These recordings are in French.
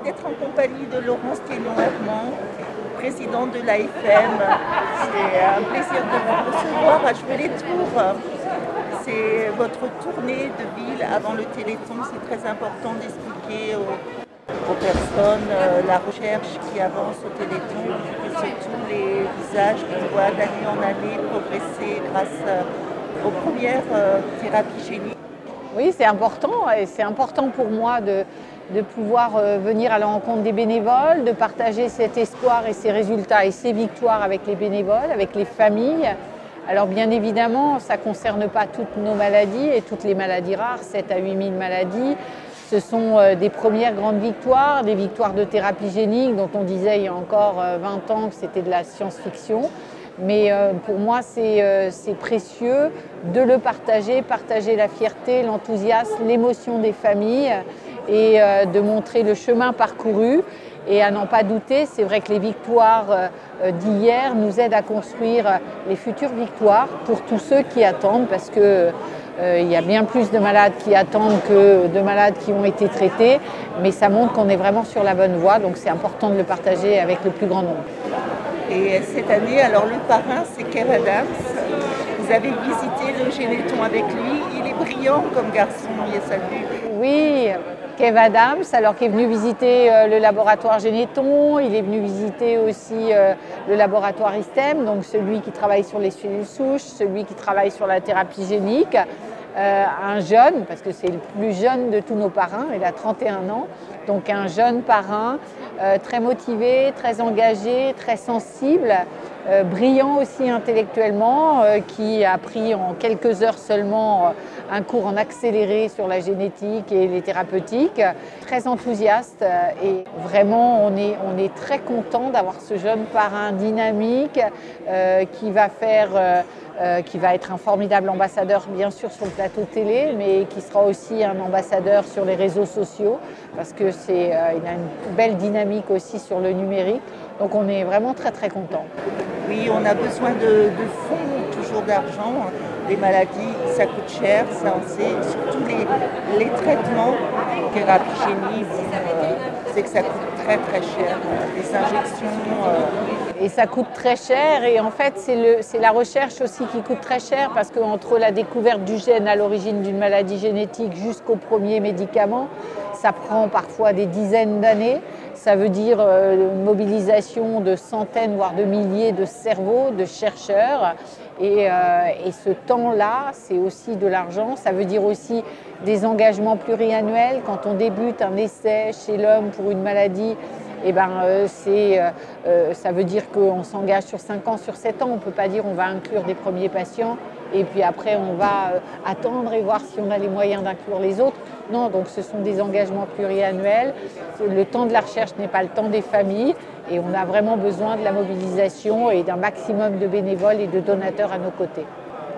D'être en compagnie de Laurence Thénon-Herman, présidente de l'AFM. C'est un plaisir de vous recevoir à Jouer les Tours. C'est votre tournée de ville avant le Téléthon. C'est très important d'expliquer aux, aux personnes euh, la recherche qui avance au Téléthon et surtout les visages qu'on voit d'année en année progresser grâce euh, aux premières euh, thérapies géniques. Oui, c'est important et c'est important pour moi de, de pouvoir euh, venir à la rencontre des bénévoles, de partager cet espoir et ces résultats et ces victoires avec les bénévoles, avec les familles. Alors bien évidemment, ça ne concerne pas toutes nos maladies et toutes les maladies rares, 7 à 8 000 maladies. Ce sont euh, des premières grandes victoires, des victoires de thérapie génique dont on disait il y a encore euh, 20 ans que c'était de la science-fiction. Mais euh, pour moi, euh, c'est précieux de le partager, partager la fierté, l'enthousiasme, l'émotion des familles et euh, de montrer le chemin parcouru. Et à n'en pas douter, c'est vrai que les victoires euh, d'hier nous aident à construire euh, les futures victoires pour tous ceux qui attendent, parce que euh, il y a bien plus de malades qui attendent que de malades qui ont été traités, mais ça montre qu'on est vraiment sur la bonne voie, donc c'est important de le partager avec le plus grand nombre. Et cette année, alors le parrain, c'est Kev Adams. Vous avez visité le Généton avec lui. Il est brillant comme garçon, il est salut. Oui, Kev Adams, alors qui est venu visiter euh, le laboratoire Généton, il est venu visiter aussi euh, le laboratoire ISTEM, donc celui qui travaille sur les cellules souches, celui qui travaille sur la thérapie génique. Euh, un jeune, parce que c'est le plus jeune de tous nos parrains, il a 31 ans, donc un jeune parrain, très motivé, très engagé, très sensible, euh, brillant aussi intellectuellement, euh, qui a pris en quelques heures seulement euh, un cours en accéléré sur la génétique et les thérapeutiques, très enthousiaste et vraiment on est, très content d'avoir ce jeune parrain dynamique qui va faire qui va être un formidable ambassadeur bien sûr sur le plateau télé, mais qui sera aussi un ambassadeur sur les réseaux sociaux, parce que c'est, euh, il a une belle dynamique aussi sur le numérique. Donc on est vraiment très très content. Oui, on a besoin de, de fonds, toujours d'argent. Les maladies, ça coûte cher, ça on sait. Surtout les, les traitements, thérapie génique, euh, c'est que ça coûte très très cher. Les injections. euh, Et ça coûte très cher et en fait c'est la recherche aussi qui coûte très cher parce qu'entre la découverte du gène à l'origine d'une maladie génétique jusqu'au premier médicament, ça prend parfois des dizaines d'années. Ça veut dire euh, une mobilisation de centaines, voire de milliers de cerveaux, de chercheurs. Et, euh, et ce temps-là, c'est aussi de l'argent. Ça veut dire aussi des engagements pluriannuels. Quand on débute un essai chez l'homme pour une maladie, eh ben, euh, euh, euh, ça veut dire qu'on s'engage sur 5 ans, sur 7 ans. On ne peut pas dire on va inclure des premiers patients et puis après on va euh, attendre et voir si on a les moyens d'inclure les autres. Donc ce sont des engagements pluriannuels. Le temps de la recherche n'est pas le temps des familles et on a vraiment besoin de la mobilisation et d'un maximum de bénévoles et de donateurs à nos côtés.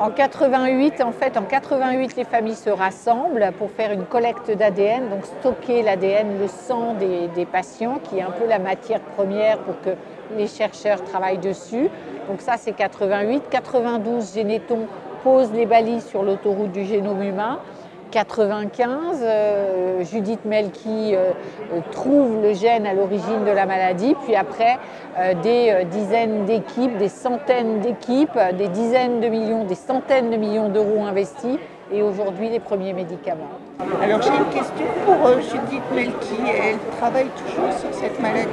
En 88, en fait, en 88, les familles se rassemblent pour faire une collecte d'ADN, donc stocker l'ADN, le sang des, des patients, qui est un peu la matière première pour que les chercheurs travaillent dessus. Donc ça, c'est 88. 92, Généton pose les balises sur l'autoroute du génome humain. 95, euh, Judith Melki euh, euh, trouve le gène à l'origine de la maladie, puis après euh, des dizaines d'équipes, des centaines d'équipes, des dizaines de millions, des centaines de millions d'euros investis et aujourd'hui les premiers médicaments. Alors j'ai une question pour euh, Judith Melki. Elle travaille toujours sur cette maladie?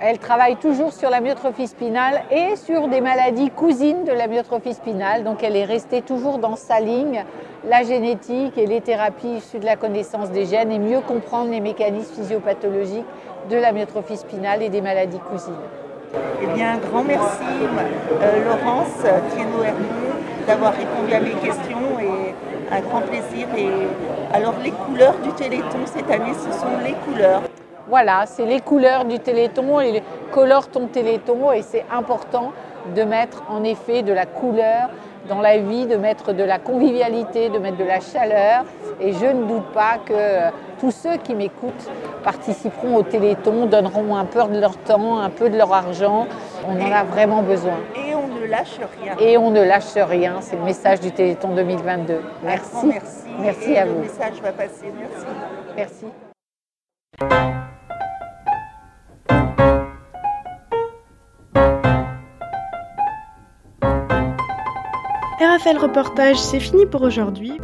Elle travaille toujours sur la myotrophie spinale et sur des maladies cousines de la myotrophie spinale, donc elle est restée toujours dans sa ligne, la génétique et les thérapies issues de la connaissance des gènes et mieux comprendre les mécanismes physiopathologiques de la myotrophie spinale et des maladies cousines. Eh bien, un grand merci, euh, Laurence Thienot-Hermont, d'avoir répondu à mes questions et un grand plaisir. Et alors les couleurs du Téléthon cette année, ce sont les couleurs. Voilà, c'est les couleurs du Téléthon et colore ton Téléthon et c'est important de mettre en effet de la couleur dans la vie, de mettre de la convivialité, de mettre de la chaleur. Et je ne doute pas que tous ceux qui m'écoutent participeront au Téléthon, donneront un peu de leur temps, un peu de leur argent. On en a vraiment besoin. Et on ne lâche rien. Et on ne lâche rien. C'est le message du Téléthon 2022. Merci. merci. Merci à vous. Le message va passer. Merci. Merci. RFL Reportage, c'est fini pour aujourd'hui.